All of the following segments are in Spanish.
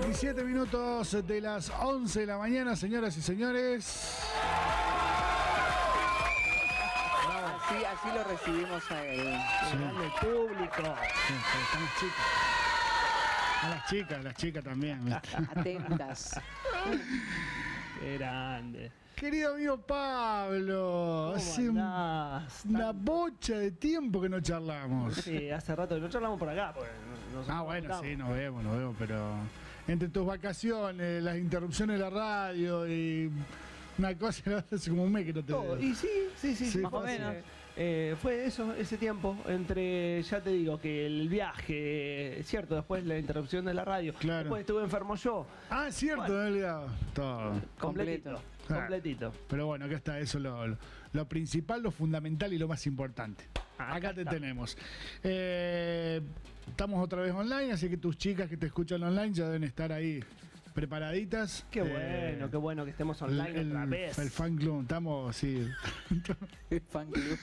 27 minutos de las 11 de la mañana, señoras y señores. Así, así lo recibimos a él. Grande público. Sí, están las chicas. A las chicas, las chicas también. Atentas. Qué grande. Querido amigo Pablo, ¿Cómo hace andás? una bocha de tiempo que no charlamos. Sí, hace rato. No charlamos por acá. No- Ah, bueno, sí, nos vemos, nos vemos, pero entre tus vacaciones, las interrupciones de la radio y una cosa, hace como un mes que no te Todo. veo. Y sí, sí, sí, Sí, más o menos. Eh, fue eso, ese tiempo, entre, ya te digo, que el viaje, cierto, después la interrupción de la radio, Claro. después estuve enfermo yo, Ah, es cierto, Bueno. me he olvidado. Todo. completito, Completo. Ah. completito. Pero bueno, acá está, eso es lo, lo- lo principal, lo fundamental y lo más importante. Acá te tenemos. Eh, estamos otra vez online, así que tus chicas que te escuchan online ya deben estar ahí preparaditas. Qué Eh, bueno, qué bueno que estemos online el, otra el- vez. el fan club, estamos, sí. Fan club.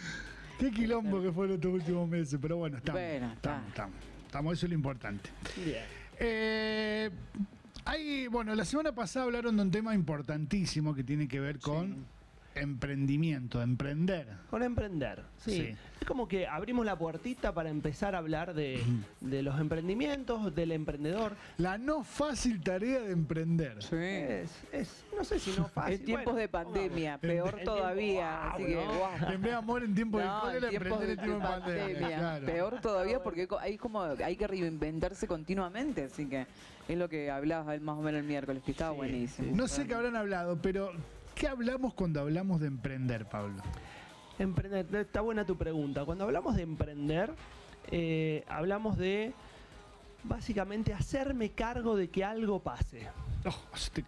Qué quilombo que fueron estos últimos meses, pero bueno, estamos. Bueno, estamos, estamos, estamos, eso es lo importante. Bien. Eh, hay, bueno, la semana pasada hablaron de un tema importantísimo que tiene que ver con emprendimiento, emprender. Con emprender, sí. Sí. Es como que abrimos la puertita para empezar a hablar de, de los emprendimientos, del emprendedor. La no fácil tarea de emprender. Sí. Es, es, no sé si no fácil. En tiempos bueno, de pandemia, peor en todavía. tiempo- así que, wow. En vez de amor en tiempo de No, cólera, en tiempos emprender de, de pandemia. pandemia. claro. Peor todavía porque hay como hay que reinventarse continuamente, así que es lo que hablabas más o menos el miércoles, que estaba Sí, buenísimo. No sé qué habrán hablado, pero ¿qué hablamos cuando hablamos de emprender, Pablo? Emprender, está buena tu pregunta. Cuando hablamos de emprender, eh, hablamos de básicamente hacerme cargo de que algo pase. Oh,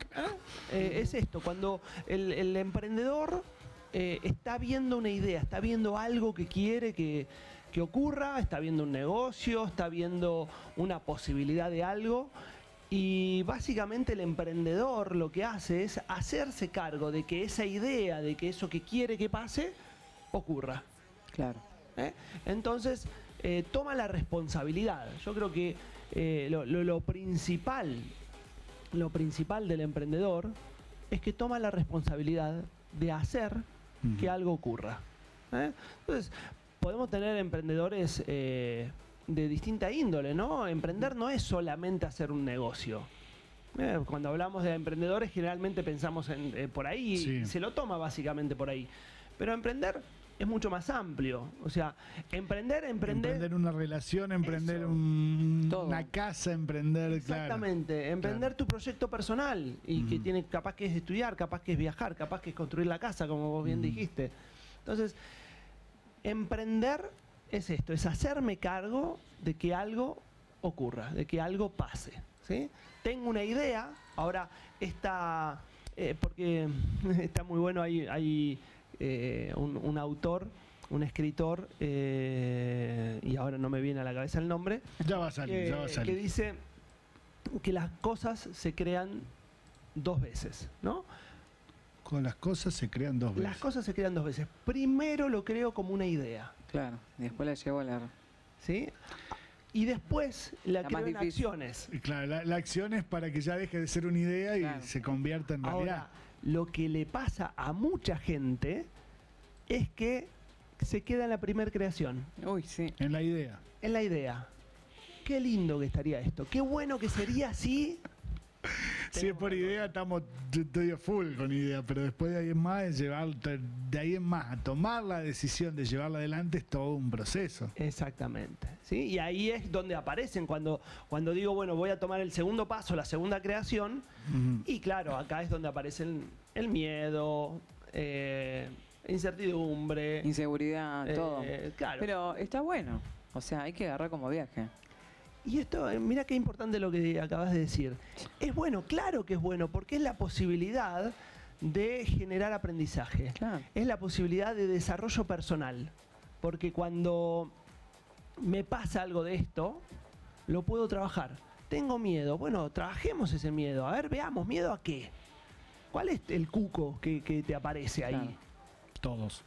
ca- Eh, es esto, cuando el, el emprendedor eh, está viendo una idea, está viendo algo que quiere que, que ocurra, está viendo un negocio, está viendo una posibilidad de algo. Y básicamente el emprendedor lo que hace es hacerse cargo de que esa idea, de que eso que quiere que pase, ocurra. Claro. ¿eh? Entonces, eh, toma la responsabilidad. Yo creo que eh, lo, lo- lo principal, lo principal del emprendedor es que toma la responsabilidad de hacer que algo ocurra. Entonces, podemos tener emprendedores de distinta índole, ¿no? Emprender no es solamente hacer un negocio. Eh, Cuando hablamos de emprendedores, generalmente pensamos en, eh, por ahí, Sí. y se lo toma básicamente por ahí. Pero emprender es mucho más amplio. O sea, emprender, emprender. Emprender una relación, emprender Eso. un- Todo. una casa, emprender, Exactamente, emprender Claro. tu proyecto personal y que tiene capaz que es estudiar, capaz que es viajar, capaz que es construir la casa, como vos bien Mm. dijiste. Entonces, emprender es esto, es hacerme cargo de que algo ocurra, de que algo pase. ¿sí? Tengo una idea, ahora está, eh, porque está muy bueno, hay, hay eh, un, un autor, un escritor, eh, y ahora no me viene a la cabeza el nombre. Ya va a salir, que, ya va a que salir. dice que las cosas se crean dos veces, ¿no? Con las cosas se crean dos veces. Las cosas se crean dos veces. Primero lo creo como una idea, Claro. Y después la llevo a la. ¿sí? Y después la, La creo en acciones. Y Claro, la, la acción es para que ya deje de ser una idea y se convierta en realidad. Ahora, lo que le pasa a mucha gente es que se queda en la primer creación, Uy, sí. En la idea. en la idea. Qué lindo que estaría esto, qué bueno que sería así. Si es por idea, estamos estoy a full con idea, pero después de ahí en más, es llevar, de ahí en más, a tomar la decisión de llevarla adelante es todo un proceso. Exactamente. ¿sí? Y ahí es donde aparecen cuando, cuando digo, bueno, voy a tomar el segundo paso, la segunda creación. Y claro, acá es donde aparecen el miedo, eh, incertidumbre. Inseguridad, Eh, todo. claro. Pero está bueno. O sea, hay que agarrar como viaje. Y esto, eh, mira qué importante lo que acabas de decir. Es bueno, claro que es bueno, porque es la posibilidad de generar aprendizaje. Claro. Es la posibilidad de desarrollo personal. Porque cuando me pasa algo de esto, lo puedo trabajar. Tengo miedo. Bueno, trabajemos ese miedo. A ver, veamos, ¿miedo a qué? ¿Cuál es el cuco que, que te aparece ahí? Claro. Todos.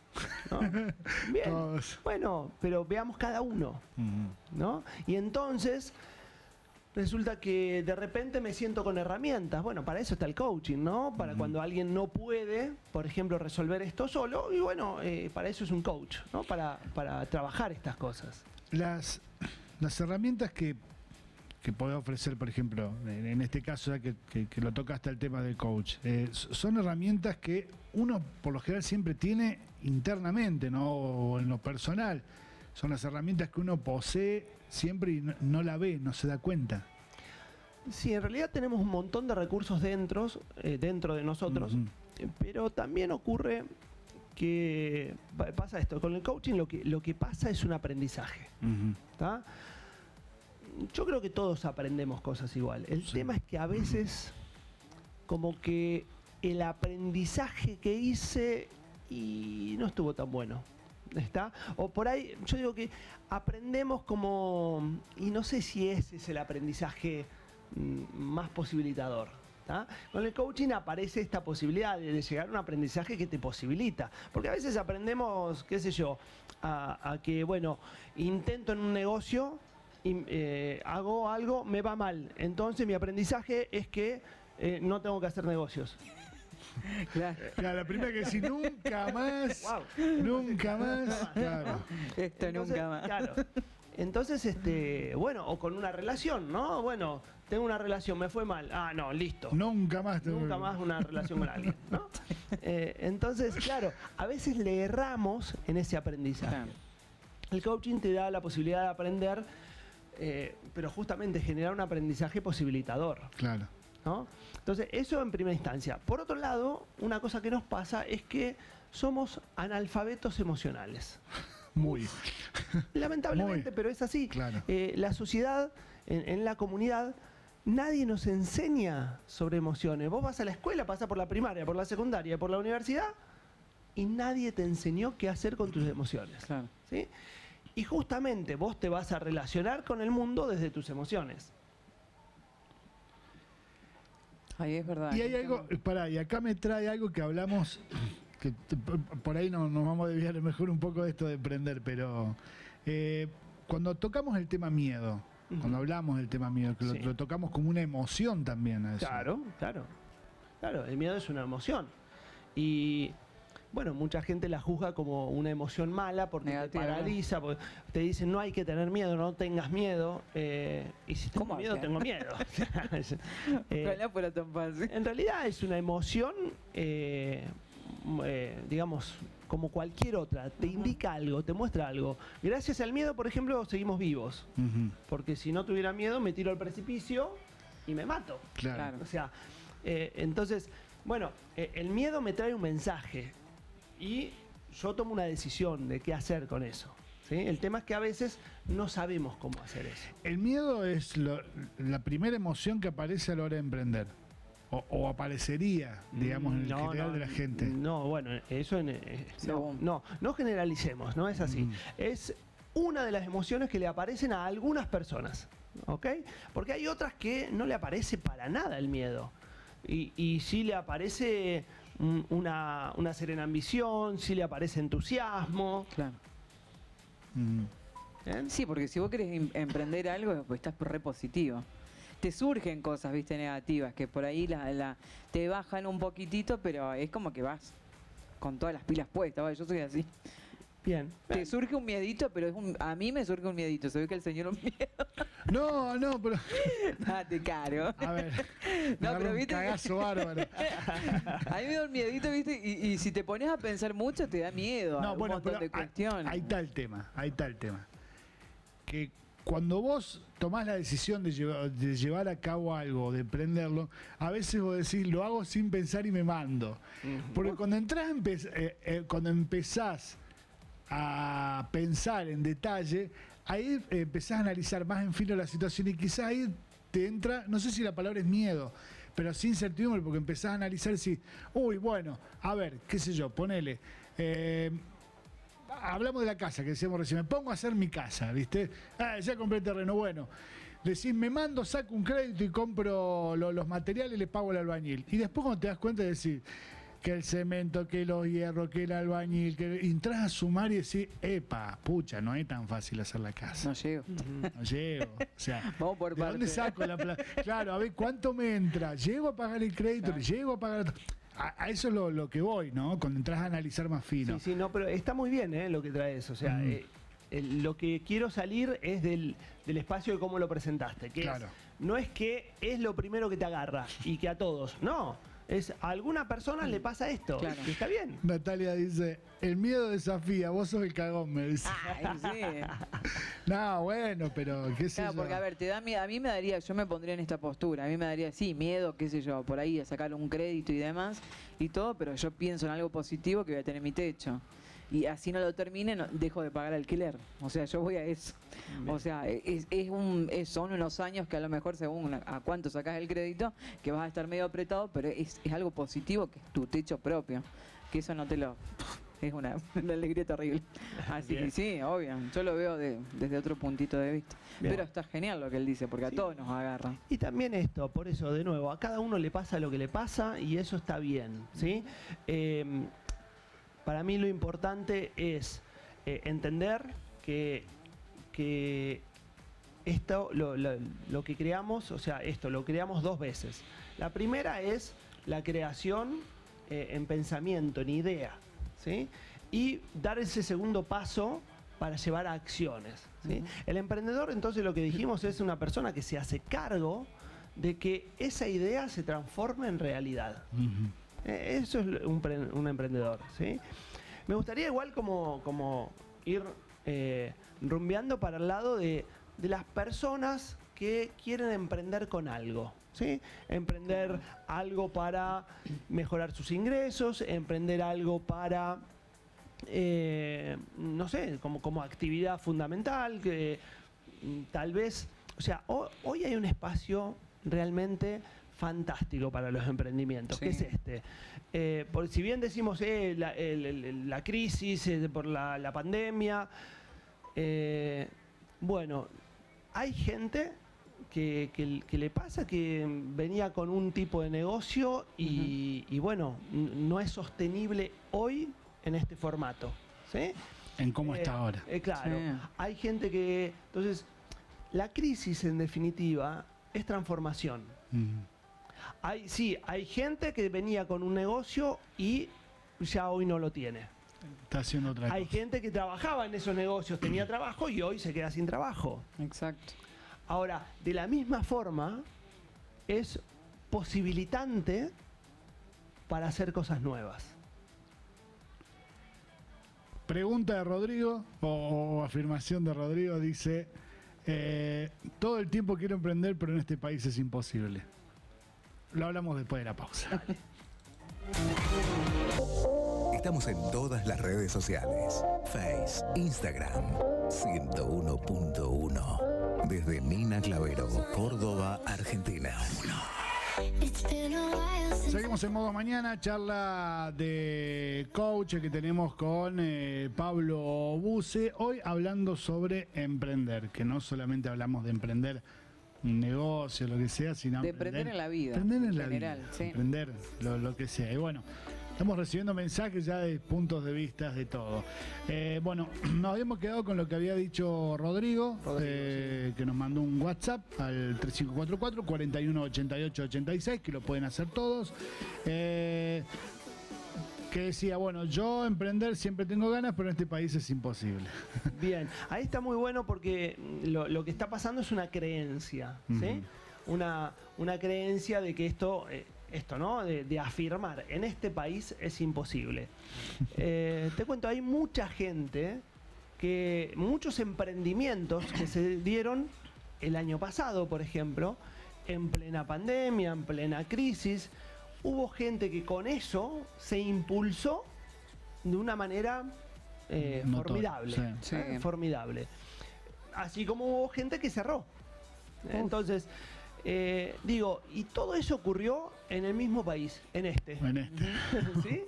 ¿no? Bien. Todos. Bueno, pero veamos cada uno. ¿no? Y entonces resulta que de repente me siento con herramientas. Bueno, para eso está el coaching, ¿no? Para cuando alguien no puede, por ejemplo, resolver esto solo, y bueno, eh, para eso es un coach, ¿no? Para, para trabajar estas cosas. Las, las herramientas que, que puede ofrecer, por ejemplo, en, este caso, ya que, que- que lo tocaste el tema del coach, eh, son herramientas que uno por lo general siempre tiene internamente, ¿no? O en lo personal. Son las herramientas que uno posee siempre y no, no la ve, no se da cuenta. Sí, en realidad tenemos un montón de recursos dentro, eh, dentro de nosotros, pero también ocurre que pa- pasa esto, con el coaching lo que, lo que pasa es un aprendizaje. ¿tá? Yo creo que todos aprendemos cosas igual. El Sí. tema es que a veces como que el aprendizaje que hice y no estuvo tan bueno. ¿Está? O por ahí, yo digo que aprendemos como, y no sé si ese es el aprendizaje mm, más posibilitador. Con el coaching aparece esta posibilidad de, de llegar a un aprendizaje que te posibilita. Porque a veces aprendemos, qué sé yo, a, a que, bueno, intento en un negocio, y, eh, hago algo, me va mal. Entonces mi aprendizaje es que eh, no tengo que hacer negocios. Claro. Claro, la primera que decir nunca más, Wow. nunca más. Claro. Esto Entonces, nunca más. Claro. Entonces, este, bueno, o con una relación, ¿no? Bueno, tengo una relación, me fue mal. Ah, no, listo. Nunca más. te- Nunca más una relación con alguien, ¿no? Eh, entonces, claro, a veces le erramos en ese aprendizaje. Claro. El coaching te da la posibilidad de aprender, eh, pero justamente generar un aprendizaje posibilitador. Claro. ¿no? Entonces, eso en primera instancia. Por otro lado, una cosa que nos pasa es que somos analfabetos emocionales. Muy. Lamentablemente, Muy. pero es así. Claro. Eh, la sociedad, en, en la comunidad, nadie nos enseña sobre emociones. Vos vas a la escuela, pasás por la primaria, por la secundaria, por la universidad, y nadie te enseñó qué hacer con tus emociones. Claro. ¿sí? Y justamente vos te vas a relacionar con el mundo desde tus emociones. Ahí es verdad. Y hay algo, pará, y acá me trae algo que hablamos, que por ahí no- nos vamos a desviar mejor un poco de esto de emprender, pero eh, cuando tocamos el tema miedo, cuando hablamos del tema miedo, que lo, tocamos como una emoción también a eso. Claro, claro. Claro, el miedo es una emoción. Y bueno, mucha gente la juzga como una emoción mala porque te paraliza, porque te dicen no hay que tener miedo, no tengas miedo. eh, y si tengo ¿Cómo miedo, tengo miedo. Eh, Ojalá fuera tan fácil. en realidad es una emoción, eh, eh, digamos, como cualquier otra. Te indica algo, te muestra algo. Gracias al miedo, por ejemplo, seguimos vivos. Porque si no tuviera miedo, me tiro al precipicio y me mato. claro. Claro. O sea, eh, entonces, bueno, eh, el miedo me trae un mensaje y yo tomo una decisión de qué hacer con eso. ¿sí? El tema es que a veces no sabemos cómo hacer eso. El miedo es lo- la primera emoción que aparece a la hora de emprender. O, o aparecería, digamos, en el No, general no, de la gente. No, bueno, eso en, eh, no, no, no generalicemos, no es así. Mm. Es una de las emociones que le aparecen a algunas personas, ¿ok? Porque hay otras que no le aparece para nada el miedo. Y, y sí le aparece una, una serena ambición, sí le aparece entusiasmo. Claro. Mm. ¿bien? Sí, porque si vos querés em- emprender algo, pues estás re positivo. Te surgen cosas, viste, negativas, que por ahí la, la- te bajan un poquitito, pero es como que vas con todas las pilas puestas. ¿vale? Yo soy así. Bien. Te surge un miedito, pero es un- a mí me surge un miedito. Se ve que el señor un miedo. No, no, pero. Ah, te caro. A ver. No, pero un viste cagazo bárbaro. A mí me da un miedito, viste, y, y si te pones a pensar mucho, te da miedo. No, un bueno, montón pero de cuestiones. ahí está el tema, ahí está el tema. Que cuando vos tomás la decisión de llevar, de llevar a cabo algo, de emprenderlo, a veces vos decís, lo hago sin pensar y me mando. Porque cuando entras, empe- eh, eh, cuando empezás a pensar en detalle, ahí eh, empezás a analizar más en filo la situación y quizás ahí te entra, no sé si la palabra es miedo, pero sin certidumbre, porque empezás a analizar si, uy, bueno, a ver, qué sé yo, ponele. eh, hablamos de la casa, que decíamos recién, me pongo a hacer mi casa, ¿viste? Ah, ya compré terreno, bueno. Decís, me mando, saco un crédito y compro lo- los materiales y le pago al albañil. Y después cuando te das cuenta decís, que el cemento, que los hierros, que el albañil, que entras a sumar y decís, epa, pucha, no es tan fácil hacer la casa. No llego. No llego. O sea, Vamos por ¿de dónde saco la plata? Claro, a ver cuánto me entra. ¿Llego a pagar el crédito? ¿Le ¿Llego a pagar? A, a eso es lo, lo que voy, ¿no? Cuando entras a analizar más fino. Sí, sí, no, pero está muy bien ¿eh? lo que traes. O sea, Mm. eh, el- lo que quiero salir es del, del espacio de cómo lo presentaste. Que es- Claro. no es que es lo primero que te agarra y que a todos. No. Es a alguna persona le pasa esto. Claro. y está bien. Natalia dice, el miedo desafía, vos sos el cagón, me dice. Ay, sí. No, bueno, pero qué sé Claro, yo. porque a ver, te da miedo. A mí me daría, yo me pondría en esta postura. A mí me daría, sí, miedo, qué sé yo, por ahí a sacar un crédito y demás y todo, pero yo pienso en algo positivo que voy a tener mi techo. Y así no lo termine, no- dejo de pagar alquiler. O sea, yo voy a eso. O sea, es, es un, es- son unos años que a lo mejor según a cuánto sacas el crédito, que vas a estar medio apretado, pero es, es algo positivo que es tu techo propio. Que eso no te lo... Es una, una alegría terrible. Así Bien. que sí, obvio. Yo lo veo de- desde otro puntito de vista. Bien. Pero está genial lo que él dice, porque a todos nos agarra. Y también esto, por eso, de nuevo, a cada uno le pasa lo que le pasa y eso está bien, ¿sí? Eh, para mí lo importante es eh, entender que, que esto, lo, lo- lo que creamos, o sea, esto lo creamos dos veces. La primera es la creación eh, en pensamiento, en idea, ¿sí? Y dar ese segundo paso para llevar a acciones. ¿sí? El emprendedor, entonces, lo que dijimos es una persona que se hace cargo de que esa idea se transforme en realidad. Eso es un, un emprendedor, ¿sí? Me gustaría igual como, como ir eh, rumbeando para el lado de, de las personas que quieren emprender con algo, ¿sí? Emprender algo para mejorar sus ingresos, emprender algo para, eh, no sé, como, como actividad fundamental, que mm, tal vez, o sea, ho- hoy hay un espacio realmente fantástico para los emprendimientos, que es Sí. este. Eh, por, si bien decimos eh, la, el- el- la crisis eh, por la, la pandemia, eh, bueno, hay gente que, que- que le pasa que venía con un tipo de negocio y, y bueno, no es sostenible hoy en este formato. ¿sí? En cómo está ahora. claro, Sí. hay gente que... Entonces, la crisis en definitiva es transformación. Ujú. Hay, sí, hay gente que venía con un negocio y ya hoy no lo tiene. Está haciendo otra Hay cosa. gente que trabajaba en esos negocios, tenía trabajo y hoy se queda sin trabajo. Exacto. Ahora, de la misma forma, es posibilitante para hacer cosas nuevas. Pregunta de Rodrigo, o, o afirmación de Rodrigo, dice, eh, todo el tiempo quiero emprender, pero en este país es imposible. Lo hablamos después de la pausa. Estamos en todas las redes sociales. Face, Instagram, 101.1. Desde Mina Clavero, Córdoba, Argentina. Seguimos en modo mañana, charla de coach que tenemos con eh, Pablo Buse. Hoy hablando sobre emprender, que no solamente hablamos de emprender un negocio, lo que sea, sino De emprender en la vida, Emprender en, en la general, vida, sí. emprender lo, lo que sea. Y bueno, estamos recibiendo mensajes ya de puntos de vista de todo. Eh, bueno, nos habíamos quedado con lo que había dicho Rodrigo, Rodrigo, eh, que nos mandó un WhatsApp al 3544 4188 86, que lo pueden hacer todos. Eh, que decía, bueno, yo emprender siempre tengo ganas, pero en este país es imposible. Bien, ahí está muy bueno porque lo, lo que está pasando es una creencia, ¿sí? una, una creencia de que esto, eh, esto ¿no? De, de afirmar, en este país es imposible. Eh, te cuento, hay mucha gente, que muchos emprendimientos que se dieron el año pasado, por ejemplo, en plena pandemia, en plena crisis. Hubo gente que con eso se impulsó de una manera eh, formidable. sí. Sí. ¿eh? Formidable. Así como hubo gente que cerró. Entonces, eh, digo, y todo eso ocurrió en el mismo país, en este. En este. ¿Sí?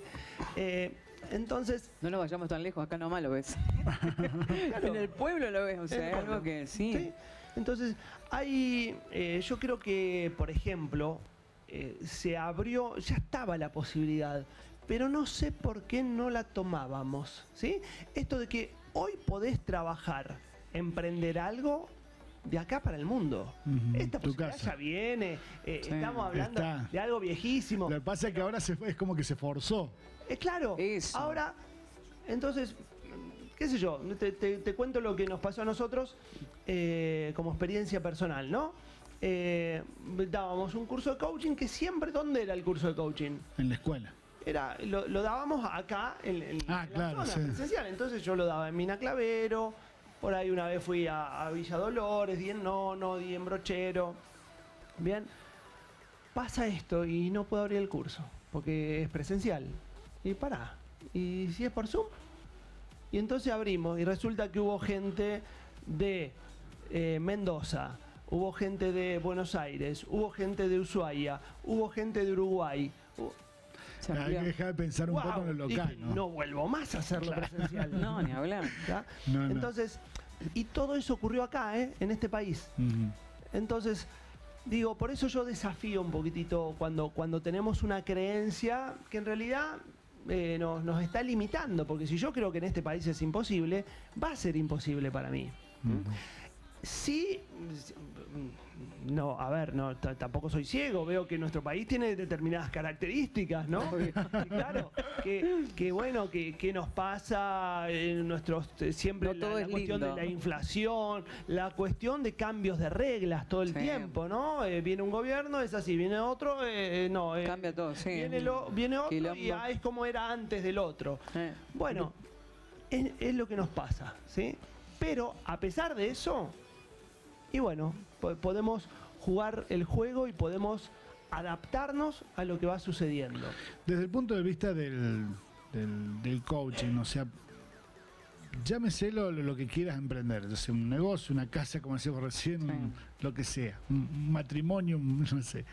Eh, entonces, No nos vayamos tan lejos, acá nomás lo ves. en el pueblo lo ves, o sea, es algo que sí. Sí. Entonces, hay, eh, yo creo que, por ejemplo, eh, se abrió, ya estaba la posibilidad, pero no sé por qué no la tomábamos. ¿sí? Esto de que hoy podés trabajar, emprender algo de acá para el mundo. Esta tu posibilidad casa. ya viene, eh, Sí, estamos hablando está. de algo viejísimo. Lo que pasa es que ahora se- es como que se forzó. Es claro. Eso. Ahora, entonces, qué sé yo, te, te- te cuento lo que nos pasó a nosotros eh, como experiencia personal, ¿no? Eh, dábamos un curso de coaching que siempre, ¿dónde era el curso de coaching? En la escuela. Era, lo, lo dábamos acá en, en- Ah, en claro, la zona sí. presencial. Entonces yo lo daba en Mina Clavero, por ahí una vez fui a, a Villa Dolores, di en Nono, di en Brochero. Bien. Pasa esto y no puedo abrir el curso, porque es presencial. Y pará. ¿Y si es por Zoom? Y entonces abrimos y resulta que hubo gente de eh, Mendoza, hubo gente de Buenos Aires, hubo gente de Ushuaia, hubo gente de Uruguay. hubo- Hay que dejar de pensar un poco en lo dije, local, ¿no? vuelvo más a hacerlo presencial. No, ni hablar. ¿Ya? No, no. Entonces, y todo eso ocurrió acá, ¿eh? en este país. Entonces, digo, por eso yo desafío un poquitito cuando, cuando tenemos una creencia que en realidad eh, nos, nos está limitando, porque si yo creo que en este país es imposible, va a ser imposible para mí. Sí, no, a ver, no, tampoco soy ciego, veo que nuestro país tiene determinadas características, ¿no? Y claro, que, que bueno, que, que nos pasa en nuestros eh, siempre No la, todo la es cuestión lindo. de la inflación, la cuestión de cambios de reglas todo el Sí. tiempo, ¿no? Eh, viene un gobierno, es así, viene otro, eh, no, eh, Cambia todo, sí. Viene, lo- viene otro y ah, es como era antes del otro. Eh. Bueno, es, es lo que nos pasa, ¿sí? Pero a pesar de eso, y bueno, po- podemos jugar el juego y podemos adaptarnos a lo que va sucediendo. Desde el punto de vista del, del, del coaching, o sea, llámese lo, lo que quieras emprender, ya sea un negocio, una casa, como decíamos recién, un- lo que sea, un, un matrimonio, un- no sé.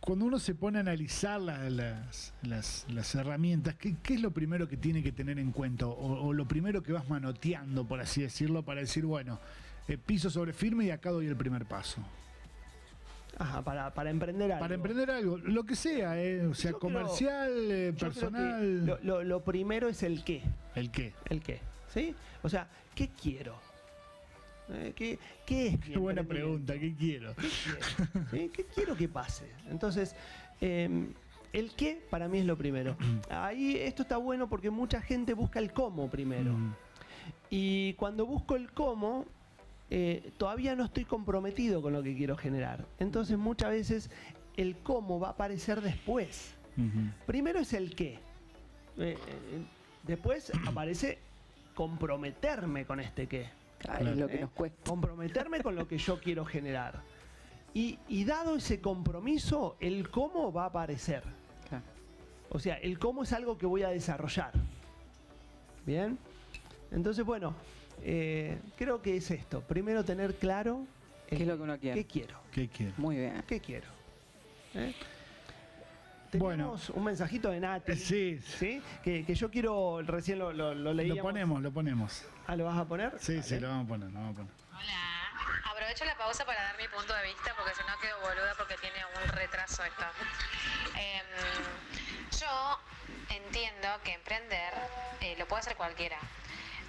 Cuando uno se pone a analizar la- las, las- las herramientas, ¿qué, qué es lo primero que tiene que tener en cuenta? O, o lo primero que vas manoteando, por así decirlo, para decir, bueno, eh, piso sobre firme y acá doy el primer paso. Ajá, para, para emprender algo. Para emprender algo, lo que sea, eh, o sea, Yo comercial, eh, creo personal. Lo, lo- lo primero es el qué. ¿El qué? El qué. ¿Sí? O sea, ¿qué quiero? Eh, ¿Qué, qué es Qué buena pregunta, ¿qué quiero? ¿Qué quiero? ¿Sí? ¿Qué quiero que pase? Entonces, eh, el qué para mí es lo primero. Ahí esto está bueno porque mucha gente busca el cómo primero. Mm, Y cuando busco el cómo, eh, todavía no estoy comprometido con lo que quiero generar. Entonces muchas veces el cómo va a aparecer después. Primero es el qué. Eh, eh, después aparece comprometerme con este qué. Claro, es lo que nos cuesta. Comprometerme con lo que yo quiero generar. Y, y dado ese compromiso, el cómo va a aparecer. Claro. O sea, el cómo es algo que voy a desarrollar. ¿Bien? Entonces, bueno, eh, creo que es esto. Primero tener claro ¿Qué es lo que uno quiere? ¿Qué quiero? ¿Qué quiero? Muy bien. ¿Qué quiero? ¿Eh? Bueno. Tenemos un mensajito de Nati. Eh, Sí, ¿sí? Que, que yo quiero, recién lo, lo, lo leíamos. lo ponemos, lo ponemos. Ah, ¿lo vas a poner? Sí, sí, lo vamos a poner, lo vamos a poner. Hola. Aprovecho la pausa para dar mi punto de vista porque si no quedo boluda porque tiene un retraso esto. Em, yo entiendo que emprender eh, lo puede hacer cualquiera.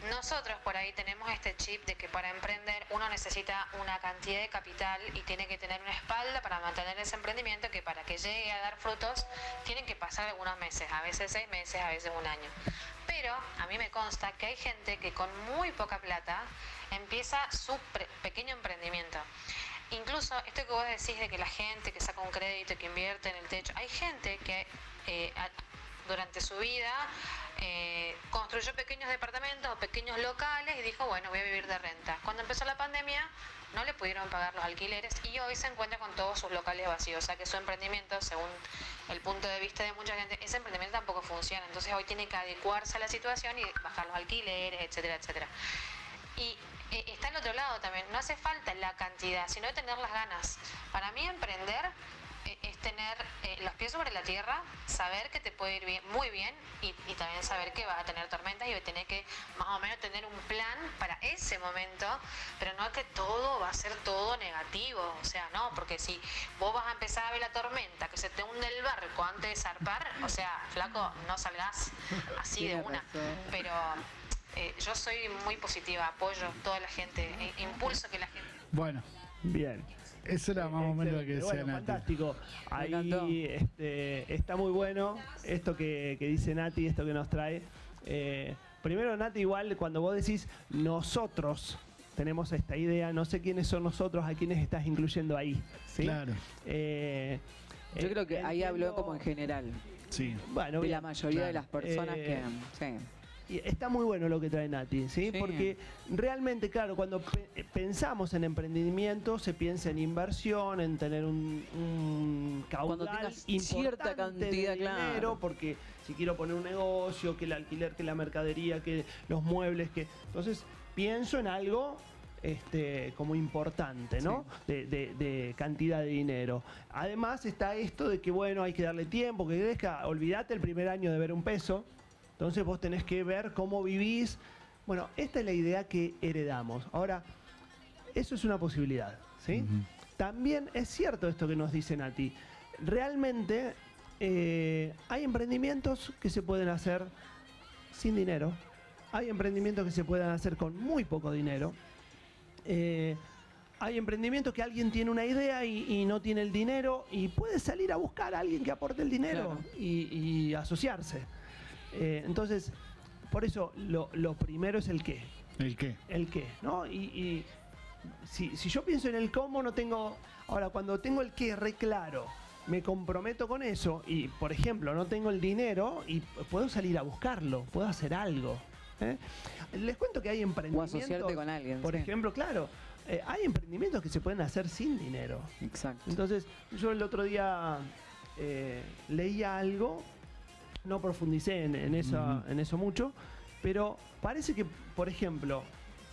Nosotros por ahí tenemos este chip de que para emprender uno necesita una cantidad de capital y tiene que tener una espalda para mantener ese emprendimiento que para que llegue a dar frutos tienen que pasar algunos meses, a veces seis meses, a veces un año. Pero a mí me consta que hay gente que con muy poca plata empieza su pequeño emprendimiento. Incluso esto que vos decís de que la gente que saca un crédito, que invierte en el techo, hay gente que eh, durante su vida eh, construyó pequeños departamentos o pequeños locales y dijo, bueno, voy a vivir de renta. Cuando empezó la pandemia no le pudieron pagar los alquileres y hoy se encuentra con todos sus locales vacíos. O sea que su emprendimiento, según el punto de vista de mucha gente, ese emprendimiento tampoco funciona. Entonces hoy tiene que adecuarse a la situación y bajar los alquileres, etcétera, etcétera. Y eh, está el otro lado también, no hace falta la cantidad, sino tener las ganas. Para mí emprender es tener eh, los pies sobre la tierra, saber que te puede ir bien, muy bien y, y también saber que vas a tener tormentas y tener que más o menos tener un plan para ese momento, pero no es que todo va a ser todo negativo, o sea, no, porque si vos vas a empezar a ver la tormenta, que se te hunde el barco antes de zarpar, o sea, flaco, no salgas así de una. Pero eh, yo soy muy positiva, apoyo a toda la gente, e- impulso que la gente... Bueno, Bien. Eso era más o menos lo que decía Bueno, Nati. fantástico. Ahí este, está muy bueno esto que, que dice Nati, esto que nos trae. Eh, primero, Nati, igual cuando vos decís nosotros tenemos esta idea, no sé quiénes son nosotros, a quiénes estás incluyendo ahí. ¿sí? Claro, Eh, Yo creo que ahí habló como en general, sí. Bueno, de bien. la mayoría de las personas Eh, que... Sí. Y está muy bueno lo que trae Nati, ¿sí? Sí. Porque realmente, claro, cuando pe- pensamos en emprendimiento, se piensa en inversión, en tener un, un Cuando caudal tengas cierta de cantidad, claro. dinero, porque si quiero poner un negocio, que el alquiler, que la mercadería, que los muebles, que... Entonces, pienso en algo este, como importante, ¿no? De, de- de cantidad de dinero. Además está esto de que, bueno, hay que darle tiempo, que crezca. Olvídate el primer año de ver un peso. Entonces vos tenés que ver cómo vivís. Bueno, esta es la idea que heredamos. Ahora, eso es una posibilidad, ¿sí? También es cierto esto que nos dice Nati. Realmente eh, hay emprendimientos que se pueden hacer sin dinero. Hay emprendimientos que se pueden hacer con muy poco dinero. Eh, hay emprendimientos que alguien tiene una idea y, y no tiene el dinero y puede salir a buscar a alguien que aporte el dinero Claro. y, y asociarse. Eh, entonces, por eso lo, lo primero es el qué. ¿El qué? El qué, ¿no? Y, y si, si yo pienso en el cómo, no tengo. Ahora, cuando tengo el qué re claro, me comprometo con eso y, por ejemplo, no tengo el dinero y puedo salir a buscarlo, puedo hacer algo. ¿eh? Les cuento que hay O emprendimientos. asociarte con alguien. Por sí. ejemplo, claro, eh, hay emprendimientos que se pueden hacer sin dinero. Exacto. Entonces, yo el otro día eh, leía algo, no profundicé en, en eso, Ujú. en eso mucho, pero parece que, por ejemplo,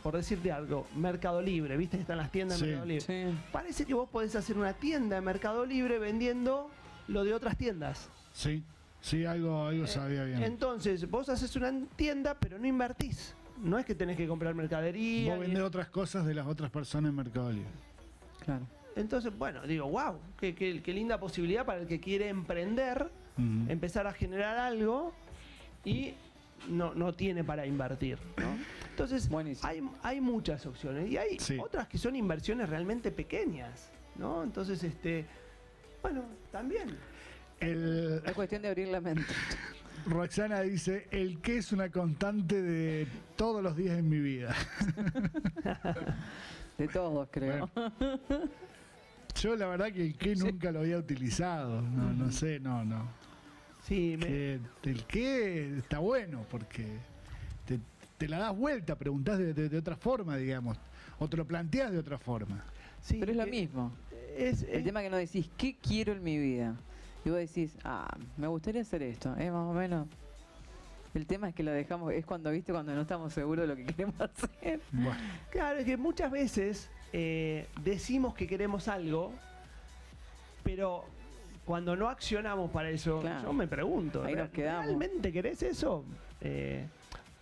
por decirte algo, Mercado Libre, ¿viste que están las tiendas Sí. de Mercado Libre? Sí. Parece que vos podés hacer una tienda de Mercado Libre vendiendo lo de otras tiendas. Sí, sí, algo, algo sabía bien. Entonces, vos haces una tienda, pero no invertís. No es que tenés que comprar mercadería. Vos vendés otras cosas de las otras personas en Mercado Libre. Claro. Entonces, bueno, digo, wow, qué, qué- qué linda posibilidad para el que quiere emprender, Empezar a generar algo y no, no tiene para invertir. ¿no? Entonces, Buenísimo. hay, hay muchas opciones y hay Sí. otras que son inversiones realmente pequeñas. ¿no? Entonces, este, bueno, también. El, Es cuestión de abrir la mente. Roxana dice, el qué es una constante de todos los días en mi vida. De todos, creo. Yo la verdad que el qué nunca lo había utilizado. No, no sé, no, no. Sí, me- Que el qué está bueno porque te, te la das vuelta, preguntás de, de- de otra forma, digamos. O te lo planteas de otra forma. sí, Pero es lo que- mismo. Es, El es- tema que no decís, ¿qué quiero en mi vida? Y vos decís, ah, me gustaría hacer esto, ¿eh? Más o menos. El tema es que lo dejamos, es cuando, viste, cuando no estamos seguros de lo que queremos hacer. Bueno, Claro, es que muchas veces eh, decimos que queremos algo, pero cuando no accionamos para eso, Claro. yo me pregunto, Ahí nos ¿real- quedamos. ¿realmente querés eso? Eh,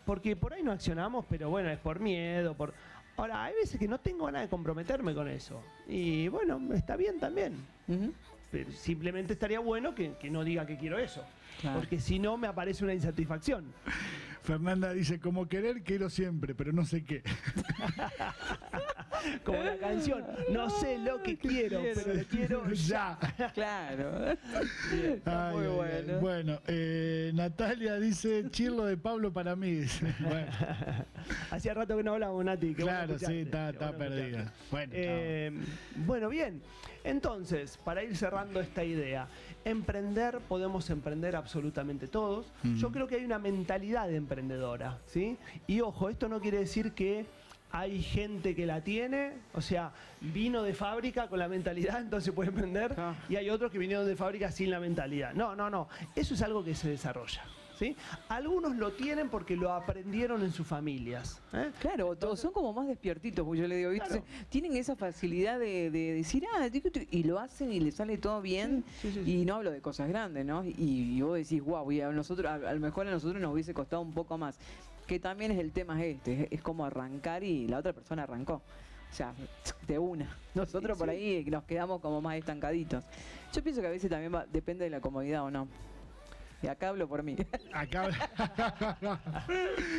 porque por ahí no accionamos, pero bueno, es por miedo, por... Ahora, hay veces que no tengo ganas de comprometerme con eso. Y bueno, está bien también. Pero simplemente estaría bueno que, que no diga que quiero eso. Claro. Porque si no, me aparece una insatisfacción. Fernanda dice, como querer, quiero siempre, pero no sé qué. Como la canción, no sé lo que quiero, pero lo quiero ya. ya. Claro. Ay, muy ay, ay. bueno. Bueno, eh, Natalia dice, chirlo de Pablo para mí. Bueno, Hacía rato que no hablábamos, Nati. claro, sí, está, bueno perdida. Bueno, Eh, bueno, bien. Entonces, para ir cerrando esta idea, emprender, podemos emprender absolutamente todos. Yo creo que hay una mentalidad emprendedora, ¿sí? Y ojo, esto no quiere decir que hay gente que la tiene, o sea, vino de fábrica con la mentalidad, entonces puede emprender, Ah. y hay otros que vinieron de fábrica sin la mentalidad. No, no, no. Eso es algo que se desarrolla. ¿Sí? Algunos lo tienen porque lo aprendieron en sus familias. ¿eh? Claro, todos son como más despiertitos, porque yo le digo, ¿viste? Claro. Tienen esa facilidad de, de decir, ah, y lo hacen y le sale todo bien. Sí, sí, sí. Y no hablo de cosas grandes, ¿no? Y, y vos decís, wow, y a, nosotros, a, a lo mejor a nosotros nos hubiese costado un poco más. Que también es el tema este, es, es como arrancar y la otra persona arrancó. O sea, de una. Nosotros por ahí nos quedamos como más estancaditos. Yo pienso que a veces también va- depende de la comodidad o no. Y acá hablo por mí. Acá.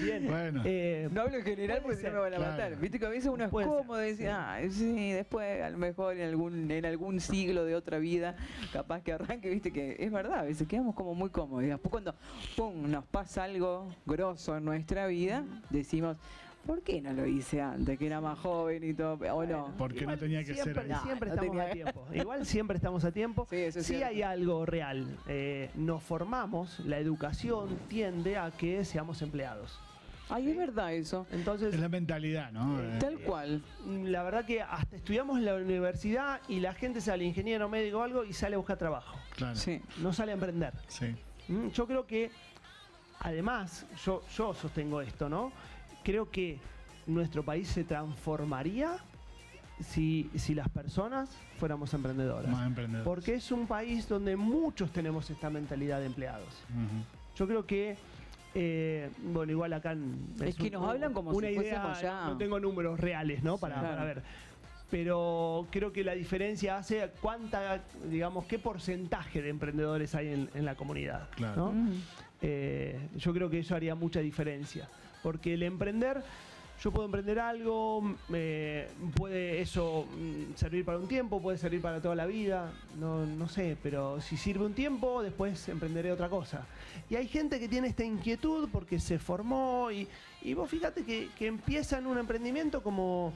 Bien. Bueno. Eh, No hablo en general porque si no me van a Claro. matar. Viste que a veces uno es Puede cómodo y dice, ah, sí, después a lo mejor en algún, en algún siglo de otra vida, capaz que arranque, viste que es verdad, a veces quedamos como muy cómodos. Y después cuando pum, nos pasa algo grosso en nuestra vida, decimos, ¿por qué no lo hice antes? Que era más joven y todo, o no. Porque no tenía que ser siempre, ahí. No, siempre no estamos tenía a tiempo. Igual siempre estamos a tiempo. Sí, eso es sí hay algo real. Eh, nos formamos, la educación tiende a que seamos empleados. Ay, es verdad eso. Entonces, Es la mentalidad, ¿no? Eh, Tal cual. la verdad que hasta estudiamos en la universidad y la gente sale ingeniero médico o algo y sale a buscar trabajo. claro. Sí. No sale a emprender. Sí. Mm, Yo creo que, además, yo, yo sostengo esto, ¿no? Creo que nuestro país se transformaría si, si las personas fuéramos emprendedoras. Más emprendedor. Porque es un país donde muchos tenemos esta mentalidad de empleados. Yo creo que, eh, bueno, igual acá... en- Es que nos hablan como una si idea, fuésemos ya- No tengo números reales, ¿no? Para, Sí. para ver. Pero creo que la diferencia hace cuánta, digamos, qué porcentaje de emprendedores hay en, en la comunidad. Claro. ¿no? Mm. Eh, yo creo que eso haría mucha diferencia. Porque el emprender, yo puedo emprender algo, eh, puede eso mm, servir para un tiempo, puede servir para toda la vida, no, no sé, pero si sirve un tiempo, después emprenderé otra cosa. Y hay gente que tiene esta inquietud porque se formó y, y vos fíjate que, que empieza en un emprendimiento como,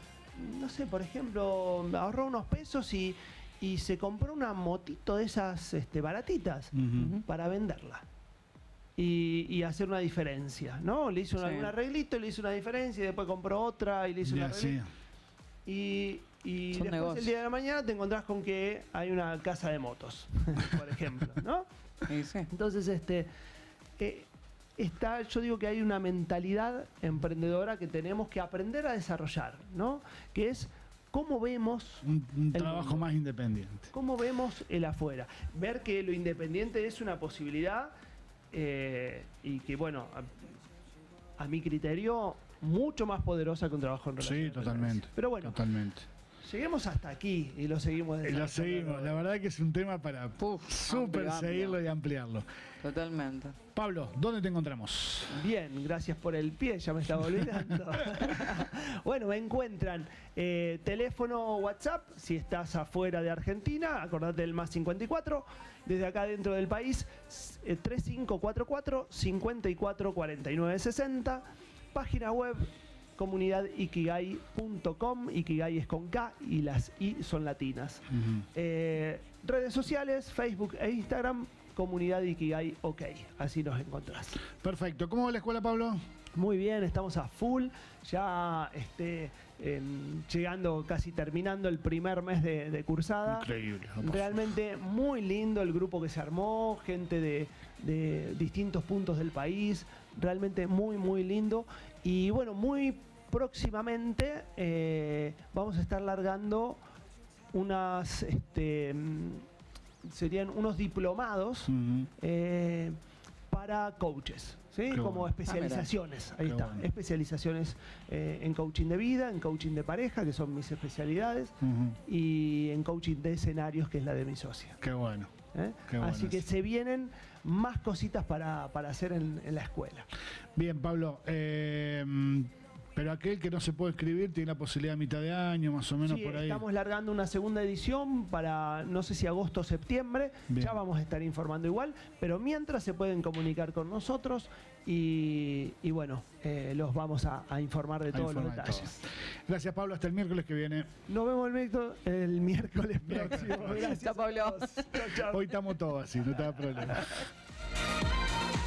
no sé, por ejemplo, ahorró unos pesos y, y se compró una motito de esas este, baratitas para venderla. Y, y hacer una diferencia, ¿no? Le hizo un- Sí. un arreglito, le hizo una diferencia y después compró otra y le hizo Y un así. arreglito. Y, y después negocios. el día de la mañana te encontrás con que hay una casa de motos, por ejemplo, ¿no? Sí, sí. Entonces, este, eh, está, yo digo que hay una mentalidad emprendedora que tenemos que aprender a desarrollar, ¿no? Que es cómo vemos Un, un El trabajo mundo. más independiente. cómo vemos el afuera. Ver que lo independiente es una posibilidad eh, y que, bueno, a, a mi criterio, mucho más poderosa que un trabajo en Sí, relación de totalmente. Pero bueno, Totalmente. Lleguemos hasta aquí y lo seguimos. Y lo seguimos. La verdad que es un tema para súper seguirlo y ampliarlo. Totalmente. Pablo, ¿dónde te encontramos? Bien, gracias por el pie, ya me estaba olvidando. bueno, me encuentran eh, teléfono WhatsApp, si estás afuera de Argentina, acordate del más 54, desde acá dentro del país, eh, 3544 544960, página web comunidadikigai.com, Ikigai es con K y las I son latinas. Eh, redes sociales, Facebook e Instagram, comunidad Ikigai OK, así nos encontrás. Perfecto. ¿Cómo va la escuela, Pablo? Muy bien, estamos a full, ya este, em, llegando, casi terminando el primer mes de, de cursada. Increíble. Realmente muy lindo el grupo que se armó, gente de, de distintos puntos del país, realmente muy, muy lindo. Y bueno, muy próximamente eh, vamos a estar largando unas, este, mm, serían unos diplomados eh, para coaches, ¿sí? Como especializaciones. Ahí Qué está, especializaciones eh, en coaching de vida, en coaching de pareja, que son mis especialidades, y en coaching de escenarios, que es la de mi socia. Qué bueno. ¿Eh? Así que se vienen más cositas para, para hacer en, en la escuela. Bien, Pablo. eh, pero aquel que no se puede escribir tiene la posibilidad a mitad de año, más o menos Sí, por ahí. estamos largando una segunda edición para no sé si agosto o septiembre. Bien. Ya vamos a estar informando igual, pero mientras se pueden comunicar con nosotros y, y bueno, eh, los vamos a, a informar de A todos los de detalles. Gracias, Pablo. Hasta el miércoles que viene. Nos vemos el, miércoles- el miércoles próximo. Gracias. Pablo. Chau, chau. Hoy estamos todos así, no te da problema.